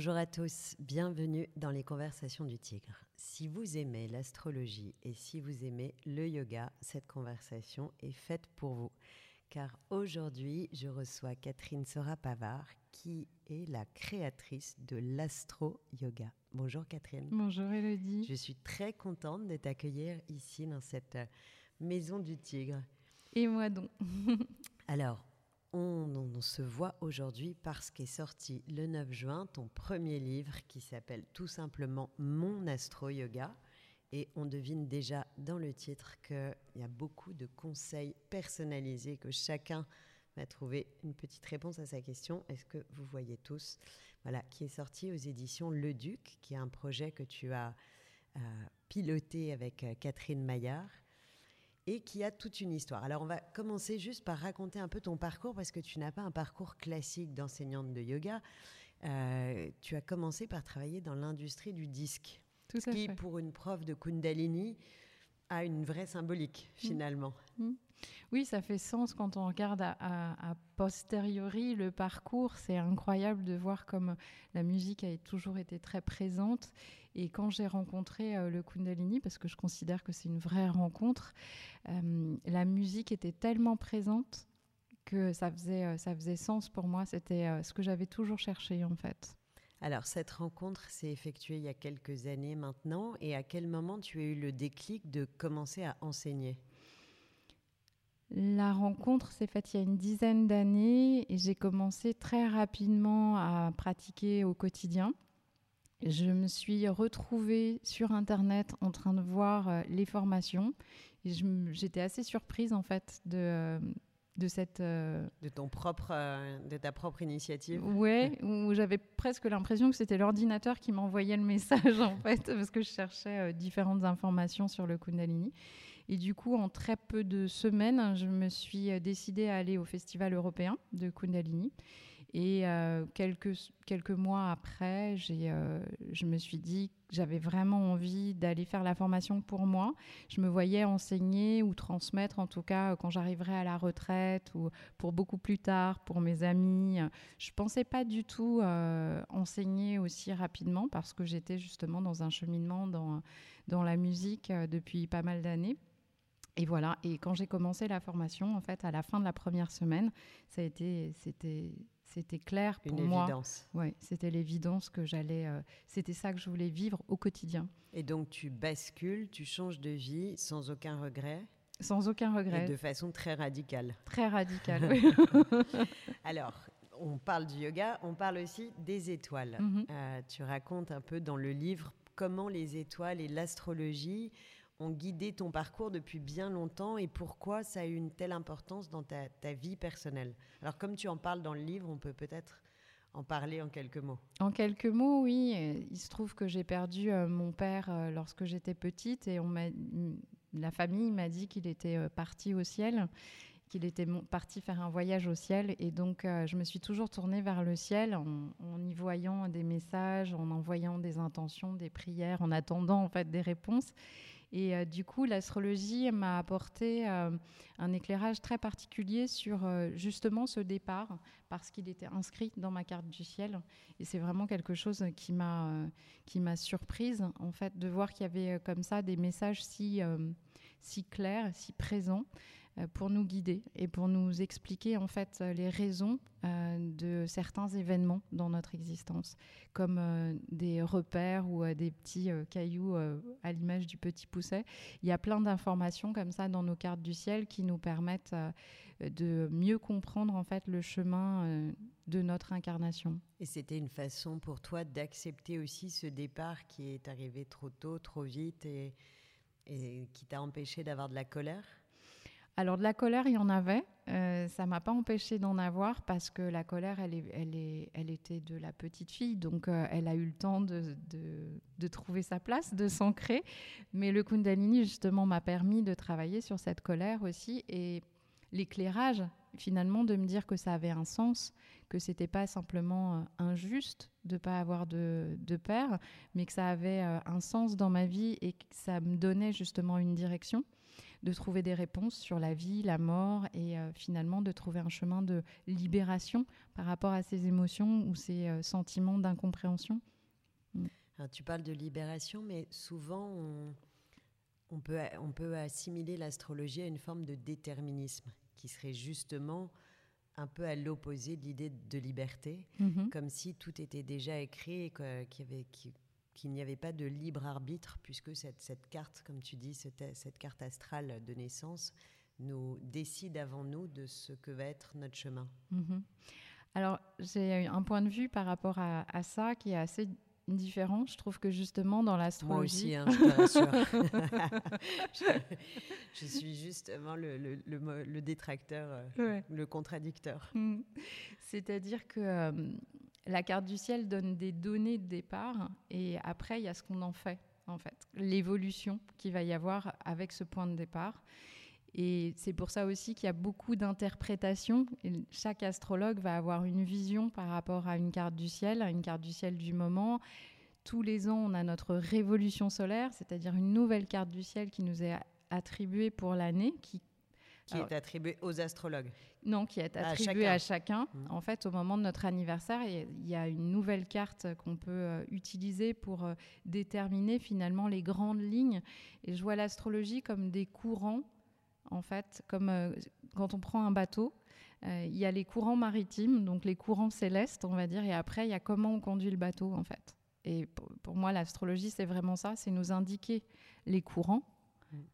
Bonjour à tous, bienvenue dans les conversations du tigre. Si vous aimez l'astrologie et si vous aimez le yoga, cette conversation est faite pour vous. Car aujourd'hui, je reçois Catherine Sora-Pavard, qui est la créatrice de l'astro-yoga. Bonjour Catherine. Bonjour Elodie. Je suis très contente de t'accueillir ici dans cette maison du tigre. Et moi donc. Alors, on, se voit aujourd'hui parce qu'est sorti le 9 juin ton premier livre qui s'appelle tout simplement Mon Astro-Yoga. Et on devine déjà dans le titre qu'il y a beaucoup de conseils personnalisés que chacun va trouver une petite réponse à sa question. Est-ce que vous voyez tous Voilà, qui est sorti aux éditions Le Duc, qui est un projet que tu as euh, piloté avec euh, Catherine Maillard et qui a toute une histoire. Alors on va commencer juste par raconter un peu ton parcours parce que tu n'as pas un parcours classique d'enseignante de yoga. Euh, tu as commencé par travailler dans l'industrie du disque, Tout ce qui pour une prof de Kundalini a une vraie symbolique mmh. finalement. Mmh. Oui, ça fait sens quand on regarde à, posteriori le parcours. C'est incroyable de voir comme la musique a toujours été très présente. Et quand j'ai rencontré euh, le Kundalini, parce que je considère que c'est une vraie rencontre, euh, la musique était tellement présente que ça faisait, euh, ça faisait sens pour moi. C'était ce que j'avais toujours cherché en fait. Alors, cette rencontre s'est effectuée il y a quelques années maintenant. Et à quel moment tu as eu le déclic de commencer à enseigner? La rencontre s'est faite il y a une dizaine d'années et j'ai commencé très rapidement à pratiquer au quotidien. Je me suis retrouvée sur Internet en train de voir euh, les formations et j'étais assez surprise en fait de, euh, de cette euh, de ton propre de ta propre initiative. Ouais, où j'avais presque l'impression que c'était l'ordinateur qui m'envoyait le message en fait parce que je cherchais différentes informations sur le Kundalini. Et du coup, en très peu de semaines, je me suis euh, décidée à aller au Festival européen de Kundalini. Et euh, quelques, quelques mois après, euh, je me suis dit que j'avais vraiment envie d'aller faire la formation pour moi. Je me voyais enseigner ou transmettre, en tout cas, quand j'arriverais à la retraite ou pour beaucoup plus tard, pour mes amis. Je ne pensais pas du tout enseigner aussi rapidement parce que j'étais justement dans un cheminement dans, dans la musique depuis pas mal d'années. Et voilà. Et quand j'ai commencé la formation, en fait, à la fin de la première semaine, ça a été, c'était, c'était clair pour Une moi. Évidence. Ouais, c'était l'évidence que j'allais. Euh, c'était ça que je voulais vivre au quotidien. Et donc tu bascules, tu changes de vie sans aucun regret. Sans aucun regret. Et de façon très radicale. Très radicale. oui. Alors, on parle du yoga, on parle aussi des étoiles. Mhm. Euh, tu racontes un peu dans le livre comment les étoiles et l'astrologie ont guidé ton parcours depuis bien longtemps et pourquoi ça a eu une telle importance dans ta, vie personnelle? Alors comme tu en parles dans le livre, on peut peut-être en parler en quelques mots. En quelques mots, oui. Il se trouve que j'ai perdu euh, mon père euh, lorsque j'étais petite et la famille m'a dit qu'il était euh, parti au ciel qu'il était parti faire un voyage au ciel. Et donc, je me suis toujours tournée vers le ciel en, en, y voyant des messages, en envoyant des intentions, des prières, en attendant en fait des réponses. Et euh, du coup, l'astrologie m'a apporté euh, un éclairage très particulier sur euh, justement ce départ, parce qu'il était inscrit dans ma carte du ciel. Et c'est vraiment quelque chose qui m'a surprise, en fait, de voir qu'il y avait comme ça des messages si, si clairs, si présents. Euh, pour nous guider et pour nous expliquer en fait euh, les raisons euh, de certains événements dans notre existence, comme des repères ou des petits cailloux à l'image du petit pousset. Il y a plein d'informations comme ça dans nos cartes du ciel qui nous permettent de mieux comprendre en fait le chemin de notre incarnation. Et c'était une façon pour toi d'accepter aussi ce départ qui est arrivé trop tôt, trop vite et, et qui t'a empêché d'avoir de la colère? Alors de la colère, il y en avait. Euh, ça m'a pas empêché d'en avoir parce que la colère, elle, est, elle, est, elle était de la petite fille, donc euh, elle a eu le temps de, de, trouver sa place, de s'ancrer. Mais le Kundalini, justement, m'a permis de travailler sur cette colère aussi et l'éclairage, finalement, de me dire que ça avait un sens, que c'était pas simplement euh, injuste de pas avoir de, de, père, mais que ça avait euh, un sens dans ma vie et que ça me donnait justement une direction. De trouver des réponses sur la vie, la mort et finalement de trouver un chemin de libération par rapport à ces émotions ou ces sentiments d'incompréhension. Mm. Tu parles de libération, mais souvent on, peut, on peut assimiler l'astrologie à une forme de déterminisme qui serait justement un peu à l'opposé de l'idée de liberté, mm-hmm. comme si tout était déjà écrit et qu'il n'y avait pas de libre arbitre, puisque cette, cette carte, comme tu dis, cette, cette, carte astrale de naissance, nous décide avant nous de ce que va être notre chemin. Mm-hmm. Alors, j'ai un point de vue par rapport à, à ça qui est assez différent. Je trouve que justement dans l'astrologie. Moi aussi, hein, je te rassure. je, suis justement le, le, détracteur, euh, le contradicteur. Mm. C'est-à-dire que euh, la carte du ciel donne des données de départ et après, il y a ce qu'on en fait, en fait. L'évolution qu'il va y avoir avec ce point de départ. Et c'est pour ça aussi qu'il y a beaucoup d'interprétations. Chaque astrologue va avoir une vision par rapport à une carte du ciel, à une carte du ciel du moment. Tous les ans, on a notre révolution solaire, c'est-à-dire une nouvelle carte du ciel qui nous est attribuée pour l'année, qui qui est attribuée aux astrologues Non, qui est attribuée à chacun. Mmh. En fait, au moment de notre anniversaire, il y a une nouvelle carte qu'on peut euh, utiliser pour euh, déterminer finalement les grandes lignes. Et je vois l'astrologie comme des courants en fait, comme euh, quand on prend un bateau, euh, il y a les courants maritimes, donc les courants célestes, on va dire, et après, il y a comment on conduit le bateau, en fait. Et pour, moi, l'astrologie, c'est vraiment ça, c'est nous indiquer les courants.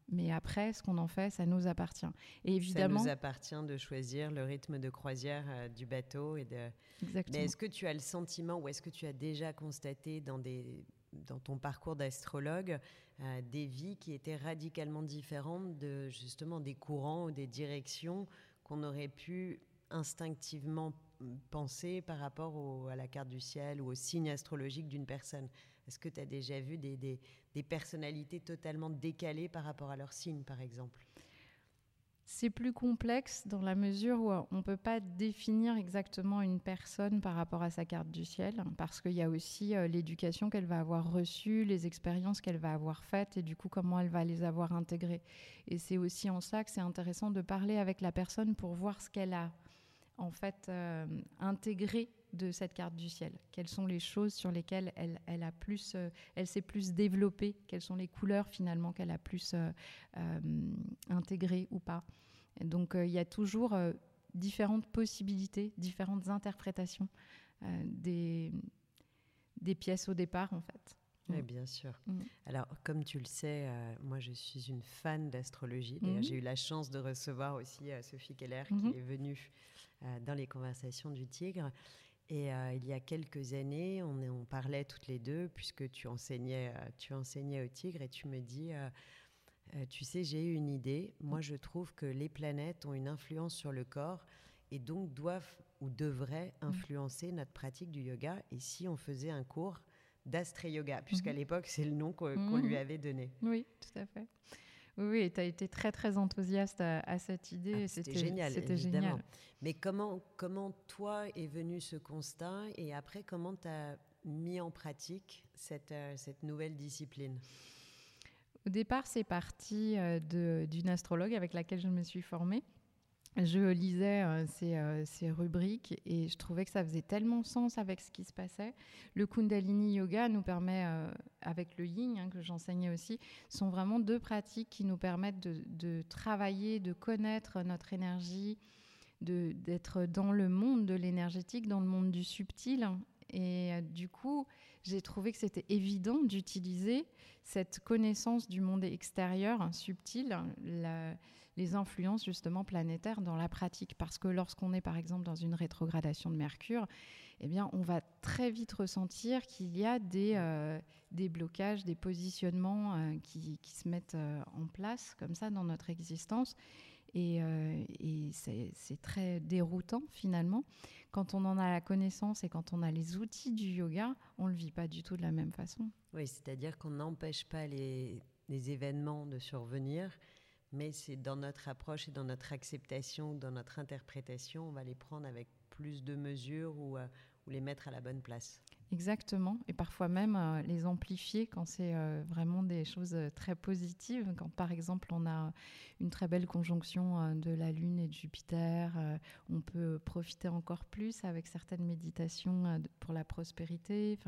Mais après, ce qu'on en fait, ça nous appartient. Et évidemment, ça nous appartient de choisir le rythme de croisière euh, du bateau. Et de... Exactement. Mais est-ce que tu as le sentiment, ou est-ce que tu as déjà constaté dans des dans ton parcours d'astrologue euh, des vies qui étaient radicalement différentes de justement des courants ou des directions qu'on aurait pu instinctivement penser par rapport à la carte du ciel ou au signe astrologique d'une personne? Est-ce que tu as déjà vu des, des personnalités totalement décalées par rapport à leur signe, par exemple? C'est plus complexe dans la mesure où on ne peut pas définir exactement une personne par rapport à sa carte du ciel, parce qu'il y a aussi euh, l'éducation qu'elle va avoir reçue, les expériences qu'elle va avoir faites, et du coup comment elle va les avoir intégrées. Et c'est aussi en ça que c'est intéressant de parler avec la personne pour voir ce qu'elle a en fait euh, intégré de cette carte du ciel. Quelles sont les choses sur lesquelles elle, elle a plus, euh, elle s'est plus développée? Quelles sont les couleurs finalement qu'elle a plus euh, intégrées ou pas? Donc il y a toujours différentes possibilités, différentes interprétations des, des pièces au départ en fait. Oui, bien sûr. Mm. Alors, comme tu le sais, moi, je suis une fan d'astrologie. Mm. J'ai eu la chance de recevoir aussi Sophie Keller, qui mm-hmm. est venue dans les conversations du Tigre. Et euh, il y a quelques années, on, on, parlait toutes les deux, puisque tu enseignais, euh, tu enseignais au Tigre, et tu me dis, euh, tu sais, j'ai eu une idée. Moi, je trouve que les planètes ont une influence sur le corps, et donc doivent ou devraient mmh. influencer notre pratique du yoga. Et si on faisait un cours d'astre yoga, puisqu'à mmh. l'époque, c'est le nom qu'on mmh. lui avait donné. Oui, tout à fait. Oui, tu as été très, très enthousiaste à, cette idée. Ah, c'était génial, c'était génial. Mais comment, comment toi est venu ce constat et après, comment tu as mis en pratique cette, euh, cette nouvelle discipline? Au départ, c'est parti euh, d'une astrologue avec laquelle je me suis formée je lisais euh, euh, ces, rubriques et je trouvais que ça faisait tellement sens avec ce qui se passait. Le Kundalini Yoga nous permet, euh, avec le Yin hein, que j'enseignais aussi, sont vraiment deux pratiques qui nous permettent de, travailler, de connaître notre énergie, d'être dans le monde de l'énergétique, dans le monde du subtil. Et du coup, j'ai trouvé que c'était évident d'utiliser cette connaissance du monde extérieur, hein, subtil, les influences justement planétaires dans la pratique. Parce que lorsqu'on est par exemple dans une rétrogradation de Mercure, eh bien, on va très vite ressentir qu'il y a des, euh, des blocages, des positionnements euh, qui, qui, se mettent euh, en place comme ça dans notre existence. Et, et c'est très déroutant finalement. Quand on en a la connaissance et quand on a les outils du yoga, on ne le vit pas du tout de la même façon. Oui, c'est-à-dire qu'on n'empêche pas les, les événements de survenir, mais c'est dans notre approche et dans notre acceptation, dans notre interprétation, on va les prendre avec plus de mesures ou, euh, ou les mettre à la bonne place. exactement. Et parfois même euh, les amplifier quand c'est euh, vraiment des choses très positives. Quand par exemple on a une très belle conjonction de la Lune et de Jupiter, on peut profiter encore plus avec certaines méditations pour la prospérité.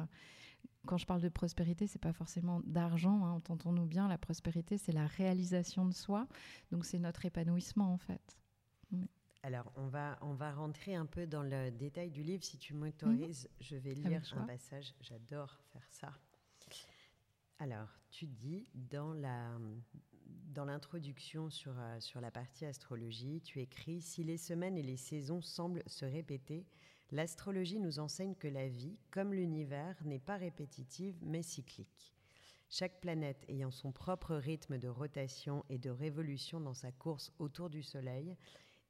Quand je parle de prospérité, c'est pas forcément d'argent, hein, entendons-nous bien. La prospérité, c'est la réalisation de soi. Donc c'est notre épanouissement en fait. Mm. Alors, on va, on va rentrer un peu dans le détail du livre. Si tu m'autorises, mhm. je vais lire un passage. J'adore faire ça. Alors, tu dis dans la dans l'introduction sur, euh, sur la partie astrologie, tu écris Si les semaines et les saisons semblent se répéter, l'astrologie nous enseigne que la vie, comme l'univers, n'est pas répétitive mais cyclique. Chaque planète ayant son propre rythme de rotation et de révolution dans sa course autour du Soleil,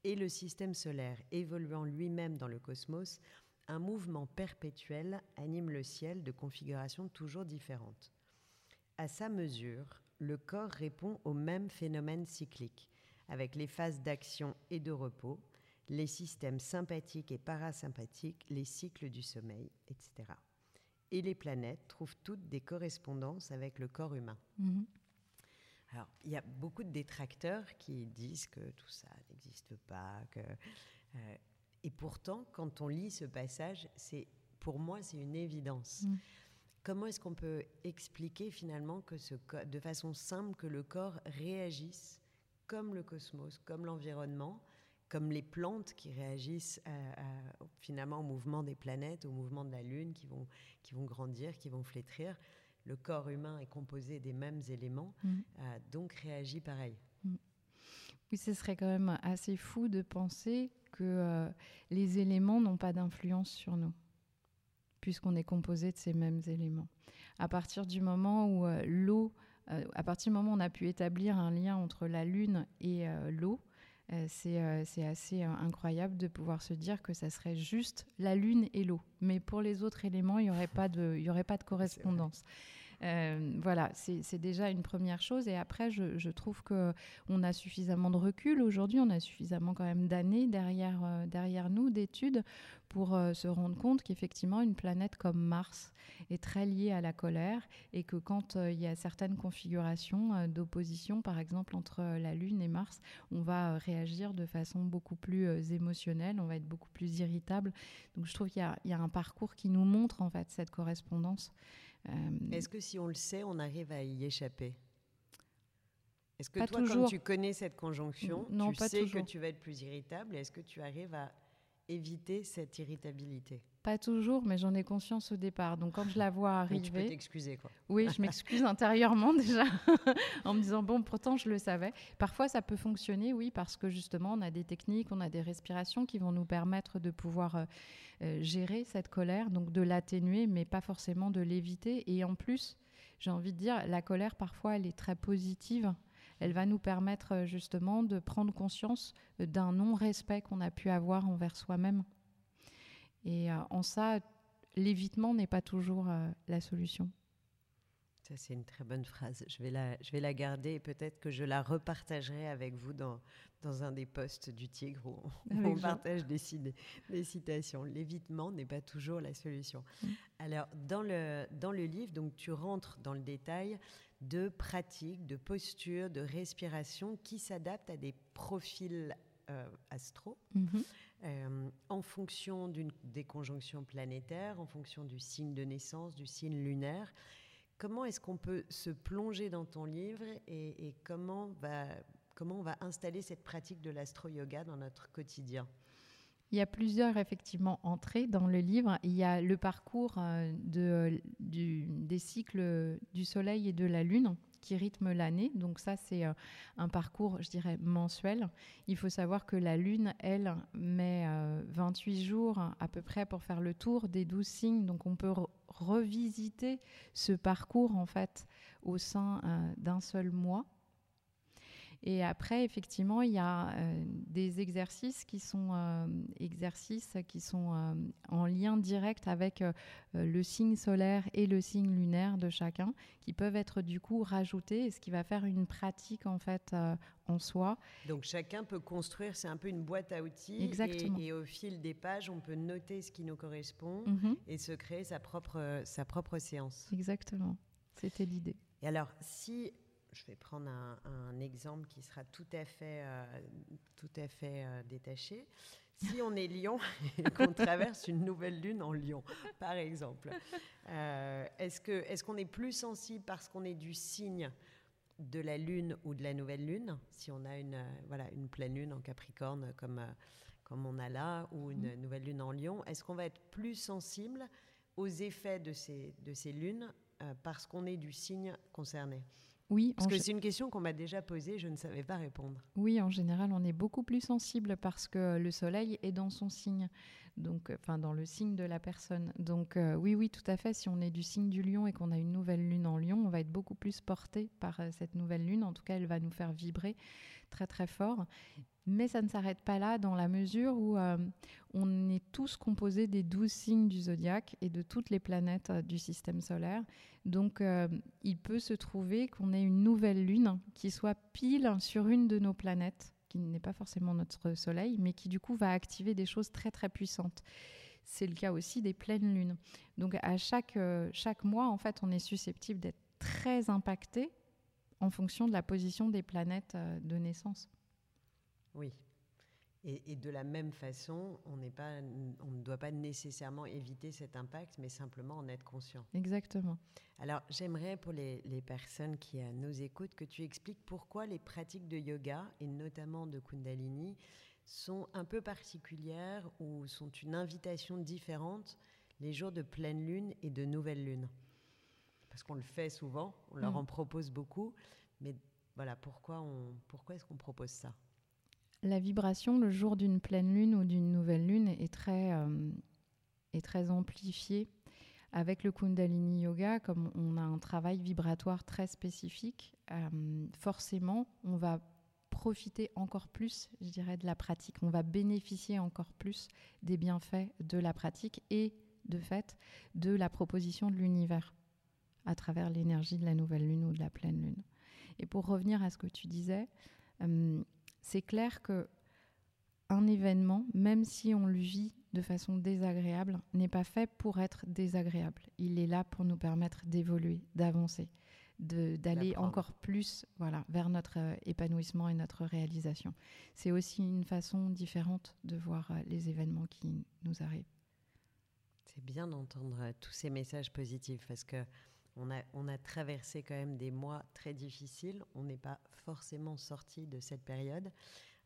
et le système solaire évoluant lui-même dans le cosmos, un mouvement perpétuel anime le ciel de configurations toujours différentes. À sa mesure, le corps répond au même phénomène cyclique, avec les phases d'action et de repos, les systèmes sympathiques et parasympathiques, les cycles du sommeil, etc. Et les planètes trouvent toutes des correspondances avec le corps humain. Mhm. Alors, il y a beaucoup de détracteurs qui disent que tout ça n'existe pas. Que, euh, et pourtant, quand on lit ce passage, c'est pour moi, c'est une évidence. Mm. Comment est-ce qu'on peut expliquer finalement que ce, de façon simple que le corps réagisse comme le cosmos, comme l'environnement, comme les plantes qui réagissent finalement au mouvement des planètes, au mouvement de la Lune, qui vont, qui vont grandir, qui vont flétrir le corps humain est composé des mêmes éléments, mm. euh, donc réagit pareil. Mm. Oui, ce serait quand même assez fou de penser que euh, les éléments n'ont pas d'influence sur nous, puisqu'on est composé de ces mêmes éléments. À partir du moment où euh, l'eau, à partir du moment où on a pu établir un lien entre la Lune et l'eau, c'est assez incroyable de pouvoir se dire que ça serait juste la Lune et l'eau. Mais pour les autres éléments, il n'y aurait, pas de, aurait pas de correspondance. Euh, voilà, c'est déjà une première chose. Et après, je, trouve qu'on a suffisamment de recul aujourd'hui, on a suffisamment quand même d'années derrière, euh, derrière nous, d'études, pour euh, se rendre compte qu'effectivement, une planète comme Mars est très liée à la colère et que quand il y a certaines configurations d'opposition, par exemple entre la Lune et Mars, on va réagir de façon beaucoup plus émotionnelle, on va être beaucoup plus irritable. Donc je trouve qu'il y, y, a un parcours qui nous montre en fait cette correspondance. Euh, Est-ce que si on le sait, on arrive à y échapper? Est-ce que toi, quand tu connais cette conjonction, tu sais que tu vas être plus irritable? Est-ce que tu arrives à éviter cette irritabilité? Pas toujours, mais j'en ai conscience au départ. Donc quand je la vois arriver, tu peux t'excuser quoi. Oui, je m'excuse intérieurement déjà en me disant bon, pourtant je le savais. Parfois ça peut fonctionner, oui, parce que justement on a des techniques, on a des respirations qui vont nous permettre de pouvoir euh, euh, gérer cette colère, donc de l'atténuer, mais pas forcément de l'éviter. Et en plus, j'ai envie de dire, la colère parfois elle est très positive elle va nous permettre euh, justement de prendre conscience d'un non-respect qu'on a pu avoir envers soi-même. Et euh, en ça, l'évitement n'est pas toujours la solution. Ça, c'est une très bonne phrase. Je vais la, je vais la garder et peut-être que je la repartagerai avec vous dans, dans un des posts du Tigre où on, partage des, des, citations. L'évitement n'est pas toujours la solution. Mm. Alors, dans le, dans le livre, donc, tu rentres dans le détail de pratiques, de postures, de respiration qui s'adaptent à des profils euh, astro, mhm. Euh, en fonction des conjonctions planétaires, en fonction du signe de naissance, du signe lunaire. Comment est-ce qu'on peut se plonger dans ton livre et, comment, on va installer cette pratique de l'astro-yoga dans notre quotidien? Il y a plusieurs effectivement entrées dans le livre. Il y a le parcours euh, de, des cycles du Soleil et de la Lune qui rythment l'année. Donc ça, c'est euh, un parcours, je dirais, mensuel. Il faut savoir que la Lune, elle, met 28 euh, jours à peu près pour faire le tour des 12 signes. Donc on peut revisiter ce parcours, en fait, au sein d'un seul mois. Et après, effectivement, il y a euh, des exercices qui sont, euh, exercices qui sont euh, en lien direct avec le signe solaire et le signe lunaire de chacun, qui peuvent être du coup rajoutés, ce qui va faire une pratique en fait en soi. Donc chacun peut construire, c'est un peu une boîte à outils. Exactement. Et, au fil des pages, on peut noter ce qui nous correspond mhm. et se créer sa propre, sa propre séance. Exactement. C'était l'idée. Et alors, si je vais prendre un, exemple qui sera tout à fait, euh, tout à fait euh, détaché. Si on est Lion et qu'on traverse une nouvelle lune en Lion, par exemple, euh, est-ce que est-ce qu'on est plus sensible parce qu'on est du signe de la lune ou de la nouvelle lune Si on a une voilà une pleine lune en Capricorne comme comme on a là ou une mmh. nouvelle lune en Lion, est-ce qu'on va être plus sensible aux effets de ces de ces lunes parce qu'on est du signe concerné? Oui, parce que c'est une question qu'on m'a déjà posée, je ne savais pas répondre. Oui, en général, on est beaucoup plus sensible parce que le soleil est dans son signe, donc enfin dans le signe de la personne. Donc euh, oui, oui, tout à fait. Si on est du signe du lion et qu'on a une nouvelle lune en lion, on va être beaucoup plus porté par euh, cette nouvelle lune. En tout cas, elle va nous faire vibrer très très fort. Mais ça ne s'arrête pas là dans la mesure où euh, on est tous composés des douze signes du zodiaque et de toutes les planètes euh, du système solaire. Donc euh, il peut se trouver qu'on ait une nouvelle lune qui soit pile sur une de nos planètes, qui n'est pas forcément notre Soleil, mais qui du coup va activer des choses très très puissantes. C'est le cas aussi des pleines lunes. Donc à chaque, chaque mois, en fait, on est susceptible d'être très impacté en fonction de la position des planètes de naissance. Oui. Et, de la même façon, on, pas, on ne doit pas nécessairement éviter cet impact, mais simplement en être conscient. Exactement. Alors, j'aimerais pour les, personnes qui euh, nous écoutent que tu expliques pourquoi les pratiques de yoga, et notamment de Kundalini, sont un peu particulières ou sont une invitation différente les jours de pleine lune et de nouvelle lune. Parce qu'on le fait souvent, on leur mm. en propose beaucoup, mais voilà, pourquoi, pourquoi est-ce qu'on propose ça? La vibration le jour d'une pleine lune ou d'une nouvelle lune est très, euh, est très amplifiée. Avec le Kundalini Yoga, comme on a un travail vibratoire très spécifique, euh, forcément, on va profiter encore plus, je dirais, de la pratique. On va bénéficier encore plus des bienfaits de la pratique et, de fait, de la proposition de l'univers à travers l'énergie de la nouvelle lune ou de la pleine lune. Et pour revenir à ce que tu disais, euh, c'est clair que un événement, même si on le vit de façon désagréable, n'est pas fait pour être désagréable. Il est là pour nous permettre d'évoluer, d'avancer, d'aller encore plus voilà, vers notre euh, épanouissement et notre réalisation. C'est aussi une façon différente de voir euh, les événements qui nous arrivent. C'est bien d'entendre tous ces messages positifs parce que on a, on a traversé quand même des mois très difficiles. On n'est pas forcément sorti de cette période.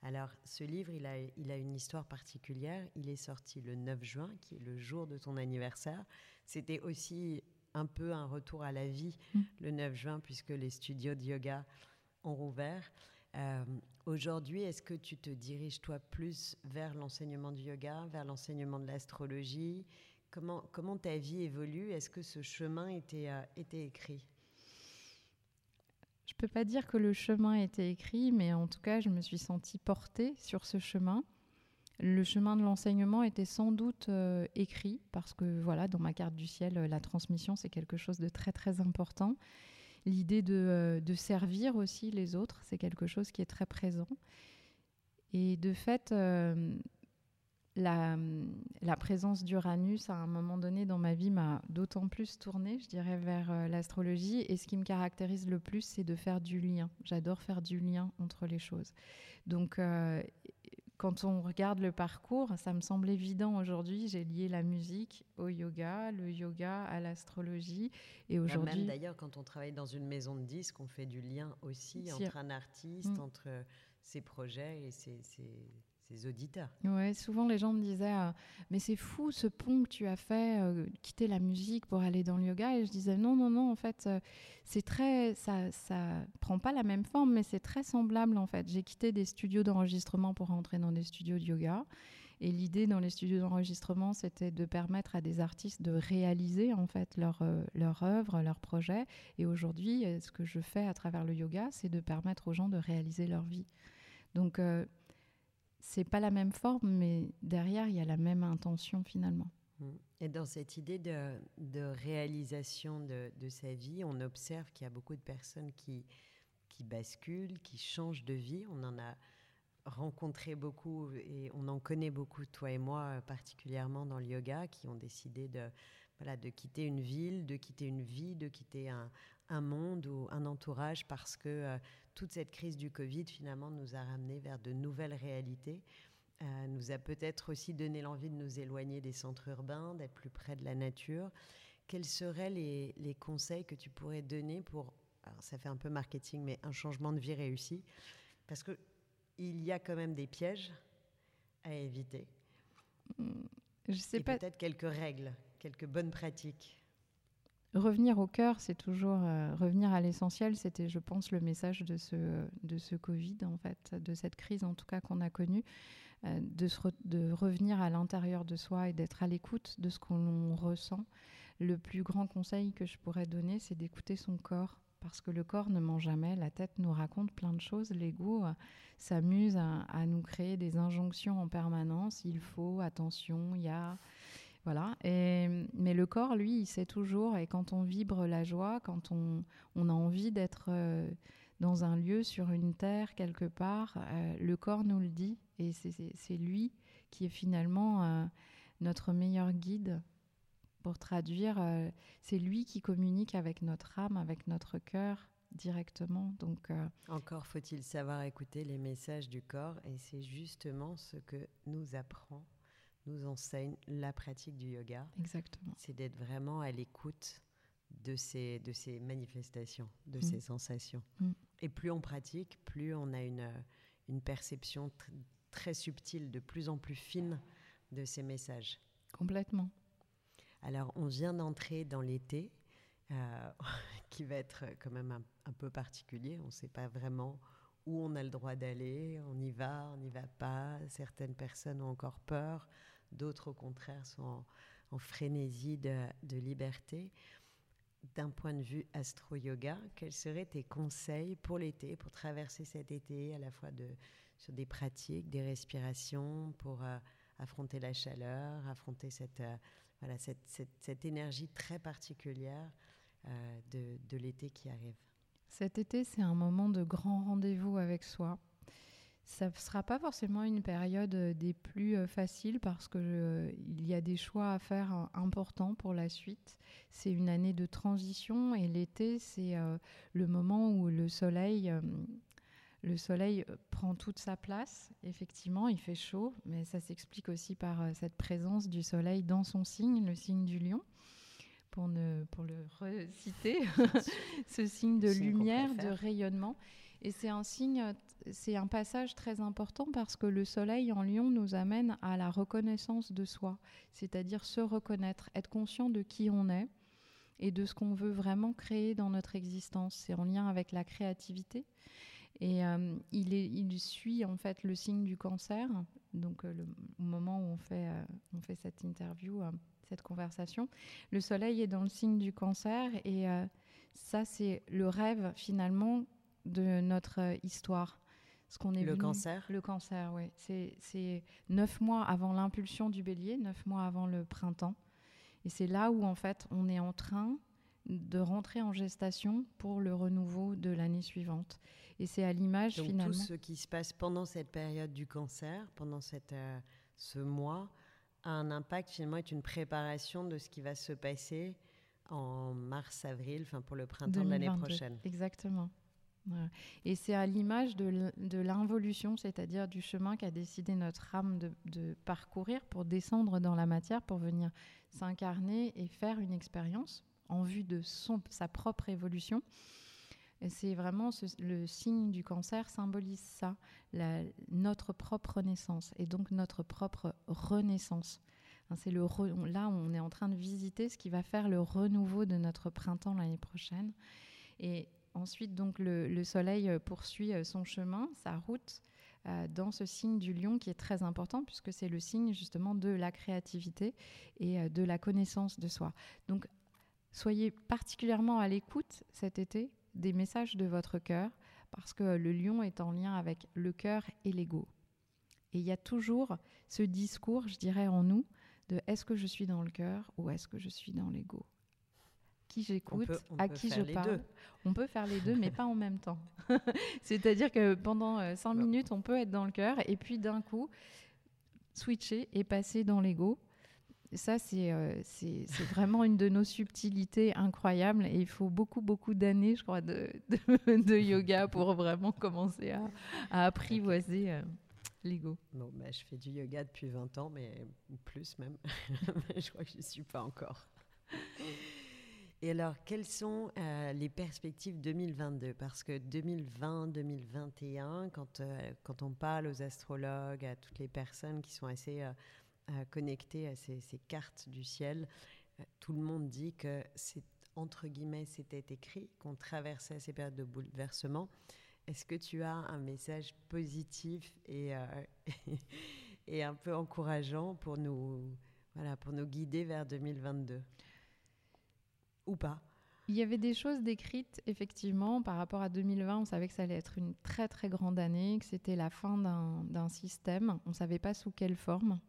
Alors, ce livre, il a, il a une histoire particulière. Il est sorti le 9 juin, qui est le jour de ton anniversaire. C'était aussi un peu un retour à la vie mm. le 9 juin, puisque les studios de yoga ont rouvert. Euh, aujourd'hui, est-ce que tu te diriges, toi, plus vers l'enseignement du yoga, vers l'enseignement de l'astrologie? Comment, ta vie évolue? Est-ce que ce chemin était, euh, écrit? Je ne peux pas dire que le chemin était écrit, mais en tout cas, je me suis sentie portée sur ce chemin. Le chemin de l'enseignement était sans doute euh, écrit parce que voilà, dans ma carte du ciel, la transmission c'est quelque chose de très très important. L'idée euh, de, servir aussi les autres, c'est quelque chose qui est très présent. Et de fait, la, la, présence d'Uranus à un moment donné dans ma vie m'a d'autant plus tournée, je dirais, vers euh, l'astrologie. Et ce qui me caractérise le plus, c'est de faire du lien. J'adore faire du lien entre les choses. Donc, euh, quand on regarde le parcours, ça me semble évident aujourd'hui. J'ai lié la musique au yoga, le yoga à l'astrologie. Et bah, aujourd'hui. Même d'ailleurs, quand on travaille dans une maison de disques, on fait du lien aussi entre un artiste, mm. entre ses projets et ses ses auditeurs. Ouais, souvent les gens me disaient euh, mais c'est fou ce pont que tu as fait, euh, quitter la musique pour aller dans le yoga et je disais non non non en fait euh, c'est très ça ça prend pas la même forme mais c'est très semblable en fait. J'ai quitté des studios d'enregistrement pour rentrer dans des studios de yoga Et l'idée dans les studios d'enregistrement, c'était de permettre à des artistes de réaliser en fait leur, leur œuvre, leur projet. Et aujourd'hui, ce que je fais à travers le yoga, c'est de permettre aux gens de réaliser leur vie. Donc, c'est pas la même forme, mais derrière, il y a la même intention finalement. Et dans cette idée de, réalisation de, sa vie, on observe qu'il y a beaucoup de personnes qui, basculent, qui changent de vie. On en a rencontré beaucoup et on en connaît beaucoup, toi et moi particulièrement dans le yoga, qui ont décidé de, quitter une ville, de quitter une vie, de quitter un, un monde ou un entourage parce que euh, toute cette crise du Covid finalement nous a ramené vers de nouvelles réalités. Euh, nous a peut-être aussi donné l'envie de nous éloigner des centres urbains, d'être plus près de la nature. Quels seraient les, les conseils que tu pourrais donner pour, ça fait un peu marketing, mais un changement de vie réussi? Parce que il y a quand même des pièges à éviter. Je sais Et pas. Peut-être quelques règles, quelques bonnes pratiques. Revenir au cœur, c'est toujours euh, revenir à l'essentiel. C'était, je pense, le message de ce, de ce Covid, en fait, de cette crise en tout cas qu'on a connue, euh, de, se de revenir à l'intérieur de soi et d'être à l'écoute de ce qu'on ressent. Le plus grand conseil que je pourrais donner, c'est d'écouter son corps. Parce que le corps ne ment jamais, la tête nous raconte plein de choses. L'ego euh, s'amuse à, à nous créer des injonctions en permanence. Il faut, attention, il y a. Voilà. Mais le corps, lui, il sait toujours. Et quand on vibre la joie, quand on, a envie d'être euh, dans un lieu, sur une terre, quelque part, euh, le corps nous le dit. Et c'est lui qui est finalement euh, notre meilleur guide pour traduire. C'est lui qui communique avec notre âme, avec notre cœur directement. Donc, Encore faut-il savoir écouter les messages du corps. Et c'est justement ce que nous apprend nous enseigne la pratique du yoga. Exactement. C'est d'être vraiment à l'écoute de ces, de ces manifestations, de mmh. ces sensations. Mmh. Et plus on pratique, plus on a une, une perception tr très subtile, de plus en plus fine de ces messages. Complètement. Alors, on vient d'entrer dans l'été, euh, qui va être quand même un, un peu particulier. On ne sait pas vraiment où on a le droit d'aller, on y va, on n'y va pas. Certaines personnes ont encore peur, d'autres au contraire sont en, frénésie de, liberté. D'un point de vue astro-yoga, quels seraient tes conseils pour l'été, pour traverser cet été, à la fois sur des pratiques, des respirations, pour euh, affronter la chaleur, affronter cette, euh, énergie très particulière euh, de, de l'été qui arrive? Cet été, c'est un moment de grand rendez-vous avec soi ça ne sera pas forcément une période des plus faciles parce qu'il euh, y a des choix à faire euh, importants pour la suite. C'est une année de transition et l'été, c'est euh, le moment où le soleil, euh, le soleil prend toute sa place. Effectivement, il fait chaud, mais ça s'explique aussi par cette présence du soleil dans son signe, le signe du lion. Pour, ne, pour le reciter, ce signe de lumière, de rayonnement. Et c'est un signe, c'est un passage très important parce que le soleil en lion nous amène à la reconnaissance de soi, c'est-à-dire se reconnaître, être conscient de qui on est et de ce qu'on veut vraiment créer dans notre existence. C'est en lien avec la créativité. Et euh, il, suit en fait le signe du cancer. Donc euh, le, au moment où on fait, euh, cette interview, cette conversation, le soleil est dans le signe du cancer et ça c'est le rêve finalement de notre histoire. Ce qu'on est le venu, cancer Le cancer, oui. C'est neuf mois avant l'impulsion du bélier, neuf mois avant le printemps. Et c'est là où, en fait, on est en train de rentrer en gestation pour le renouveau de l'année suivante. Et c'est à l'image, finalement... tout ce qui se passe pendant cette période du cancer, pendant cette, euh, ce mois, a un impact, finalement, est une préparation de ce qui va se passer en mars-avril, enfin pour le printemps 2022. de l'année prochaine. Exactement. Et c'est à l'image de l'involution, c'est-à-dire du chemin qu'a décidé notre âme de, parcourir pour descendre dans la matière, pour venir s'incarner et faire une expérience en vue de son, sa propre évolution. C'est vraiment le signe du cancer symbolise ça, notre propre naissance et donc notre propre renaissance. C'est le re, là, on est en train de visiter ce qui va faire le renouveau de notre printemps l'année prochaine. Et Ensuite, donc, le, le, soleil poursuit son chemin, sa route, dans ce signe du lion qui est très important puisque c'est le signe justement de la créativité et de la connaissance de soi. Donc soyez particulièrement à l'écoute cet été des messages de votre cœur parce que le lion est en lien avec le cœur et l'ego. Et il y a toujours ce discours, je dirais, en nous de est-ce que je suis dans le cœur ou est-ce que je suis dans l'ego? Qui j'écoute, à qui je parle. On peut faire les deux, mais pas en même temps. C'est-à-dire que pendant euh, cinq minutes, on peut être dans le cœur et puis d'un coup, switcher et passer dans l'ego. Ça, euh, c'est vraiment une de nos subtilités incroyables et il faut beaucoup, beaucoup d'années, je crois, de, de, yoga pour vraiment commencer à, à apprivoiser euh, l'ego. Bon, bah, je fais du yoga depuis 20 ans, mais plus même. je crois que je n'y suis pas encore. Et alors, quelles sont euh, les perspectives 2022 Parce que 2020-2021, quand, euh, quand on parle aux astrologues, à toutes les personnes qui sont assez euh, connectées à ces, cartes du ciel, tout le monde dit que c'est entre guillemets, c'était écrit, qu'on traversait ces périodes de bouleversement. Est-ce que tu as un message positif et, et un peu encourageant pour nous, voilà, pour nous guider vers 2022 ou pas il y avait des choses décrites, effectivement, par rapport à 2020. On savait que ça allait être une très très grande année, que c'était la fin d'un système. On ne savait pas sous quelle forme.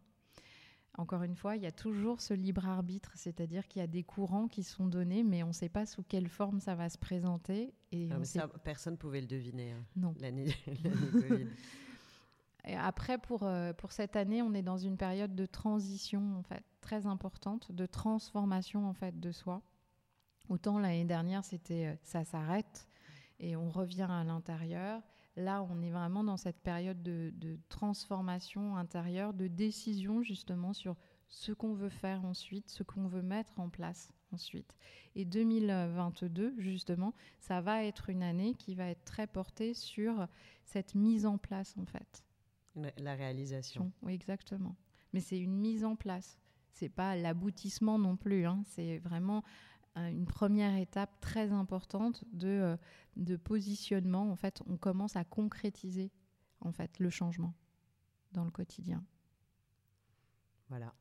Encore une fois, il y a toujours ce libre arbitre, c'est-à-dire qu'il y a des courants qui sont donnés, mais on ne sait pas sous quelle forme ça va se présenter. Et ah, ça, personne ne pouvait le deviner. Hein, non. L'année Covid. Et après, pour, euh, pour cette année, on est dans une période de transition en fait très importante, de transformation en fait de soi. Autant l'année dernière, c'était euh, ça s'arrête et on revient à l'intérieur. Là, on est vraiment dans cette période de, transformation intérieure, de décision justement sur ce qu'on veut faire ensuite, ce qu'on veut mettre en place ensuite. Et 2022, justement, ça va être une année qui va être très portée sur cette mise en place, en fait. La réalisation. Oui, exactement. Mais c'est une mise en place. C'est pas l'aboutissement non plus. Hein. C'est vraiment une première étape très importante de, euh, de positionnement. En fait, on commence à concrétiser en fait le changement dans le quotidien. Voilà.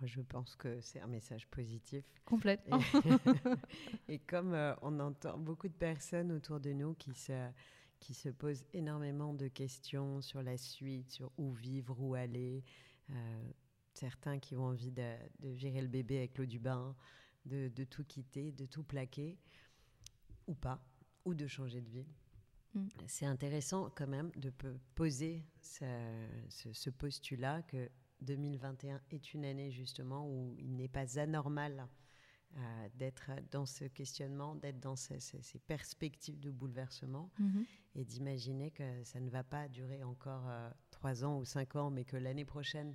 Moi, je pense que c'est un message positif. Complètement. Et, comme euh, on entend beaucoup de personnes autour de nous qui se, qui se posent énormément de questions sur la suite, sur où vivre, où aller, euh, certains qui ont envie de, de, virer le bébé avec l'eau du bain, de, tout quitter, de tout plaquer, ou pas, ou de changer de vie. Mm. C'est intéressant quand même de poser ce, postulat que 2021 est une année justement où il n'est pas anormal euh, d'être dans ce questionnement, d'être dans ces, perspectives de bouleversement mm-hmm. et d'imaginer que ça ne va pas durer encore euh, trois ans ou cinq ans, mais que l'année prochaine,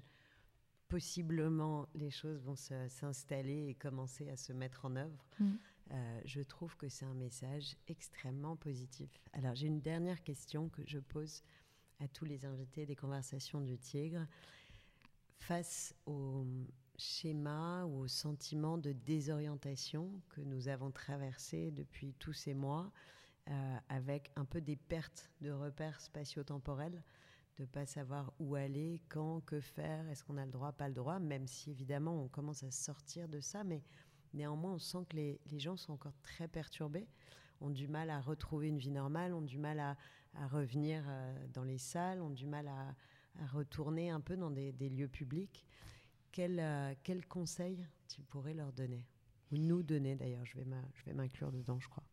possiblement les choses vont s'installer et commencer à se mettre en œuvre. Mm. Euh, je trouve que c'est un message extrêmement positif. Alors j'ai une dernière question que je pose à tous les invités des conversations du Tigre. Face au schéma ou au sentiment de désorientation que nous avons traversé depuis tous ces mois, euh, avec un peu des pertes de repères spatio-temporels, de pas savoir où aller, quand, que faire, est-ce qu'on a le droit, pas le droit, même si évidemment on commence à sortir de ça, mais néanmoins on sent que les, gens sont encore très perturbés, ont du mal à retrouver une vie normale, ont du mal à, revenir euh, dans les salles, ont du mal à, retourner un peu dans des, des lieux publics. Quel, euh, quel conseil tu pourrais leur donner? Ou nous donner d'ailleurs, je vais m'inclure dedans, je crois.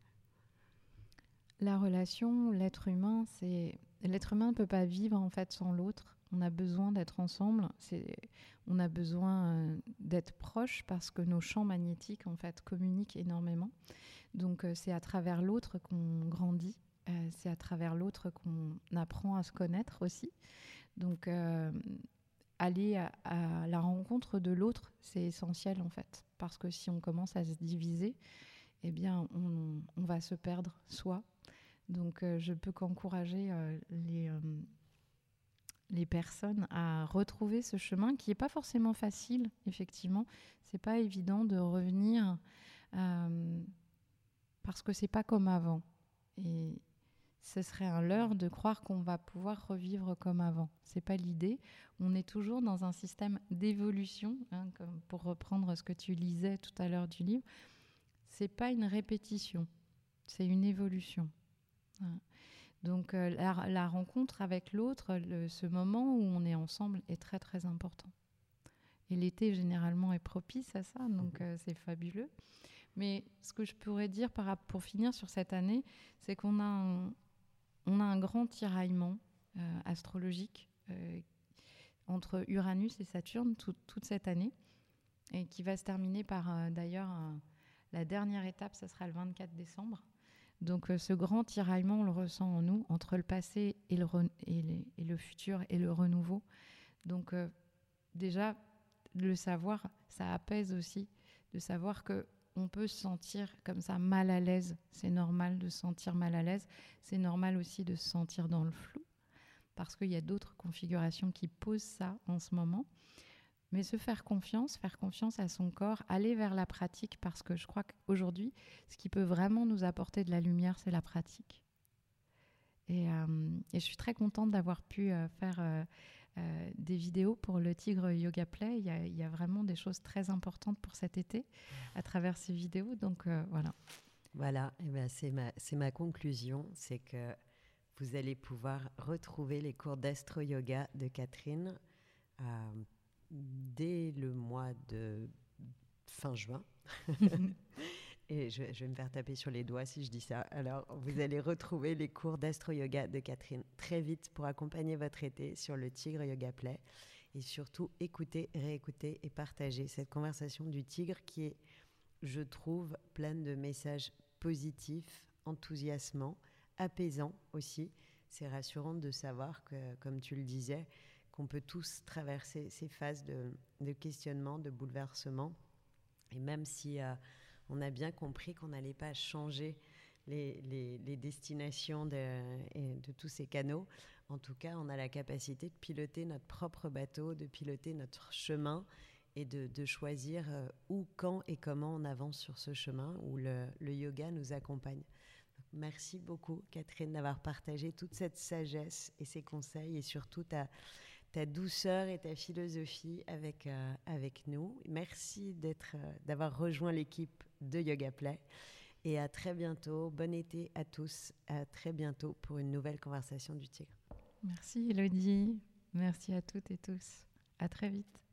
La relation, l'être humain, c'est l'être humain ne peut pas vivre en fait sans l'autre. On a besoin d'être ensemble. On a besoin euh, d'être proche parce que nos champs magnétiques en fait communiquent énormément. Donc euh, c'est à travers l'autre qu'on grandit. Euh, c'est à travers l'autre qu'on apprend à se connaître aussi. Donc aller à, la rencontre de l'autre, c'est essentiel en fait, parce que si on commence à se diviser, eh bien on, on va se perdre soi donc euh, je peux qu'encourager euh, les, euh, les personnes à retrouver ce chemin qui n'est pas forcément facile, effectivement. C'est pas évident de revenir parce que c'est pas comme avant. Et ce serait un leurre de croire qu'on va pouvoir revivre comme avant. C'est pas l'idée. On est toujours dans un système d'évolution, hein, pour reprendre ce que tu lisais tout à l'heure du livre. C'est pas une répétition, c'est une évolution. Donc euh, la, rencontre avec l'autre, ce moment où on est ensemble est très très important. Et l'été généralement est propice à ça, donc mhm. euh, c'est fabuleux. Mais ce que je pourrais dire pour finir sur cette année, c'est qu'on a un, on a un grand tiraillement euh, astrologique entre Uranus et Saturne toute cette année, et qui va se terminer par d'ailleurs la dernière étape, ça sera le 24 décembre. Donc euh, ce grand tiraillement, on le ressent en nous, entre le passé et le, futur et le renouveau. Donc euh, déjà, le savoir, ça apaise aussi, de savoir que on peut se sentir comme ça mal à l'aise. C'est normal de se sentir mal à l'aise. C'est normal aussi de se sentir dans le flou, parce qu'il y a d'autres configurations qui posent ça en ce moment. Mais se faire confiance, faire confiance à son corps, aller vers la pratique, parce que je crois qu'aujourd'hui, ce qui peut vraiment nous apporter de la lumière, c'est la pratique. Et, euh, je suis très contente d'avoir pu euh, faire euh, des vidéos pour le Tigre Yoga Play. Il y, a, vraiment des choses très importantes pour cet été à travers ces vidéos. Donc voilà. Voilà, et eh ben c'est ma, ma conclusion, c'est que vous allez pouvoir retrouver les cours d'astro-yoga de Catherine dès le mois de fin juin. Et je, vais me faire taper sur les doigts si je dis ça. Alors, vous allez retrouver les cours d'astro-yoga de Catherine très vite pour accompagner votre été sur le Tigre Yoga Play. Et surtout, écouter, réécouter et partager cette conversation du tigre qui est, je trouve, pleine de messages positifs, enthousiasmants, apaisants aussi. C'est rassurant de savoir que, comme tu le disais, qu'on peut tous traverser ces phases de, questionnement, de bouleversement. Et même si euh, on a bien compris qu'on n'allait pas changer les, destinations de, tous ces canaux, en tout cas, on a la capacité de piloter notre propre bateau, de piloter notre chemin et de, choisir euh, où, quand et comment on avance sur ce chemin où le, le yoga nous accompagne. merci beaucoup, Catherine, d'avoir partagé toute cette sagesse et ces conseils et surtout ta ta douceur et ta philosophie avec, euh, avec nous. Merci d'être, euh, d'avoir rejoint l'équipe de Yoga Play. Et à très bientôt. Bon été à tous. À très bientôt pour une nouvelle conversation du Tigre. Merci Elodie. Merci à toutes et tous. À très vite.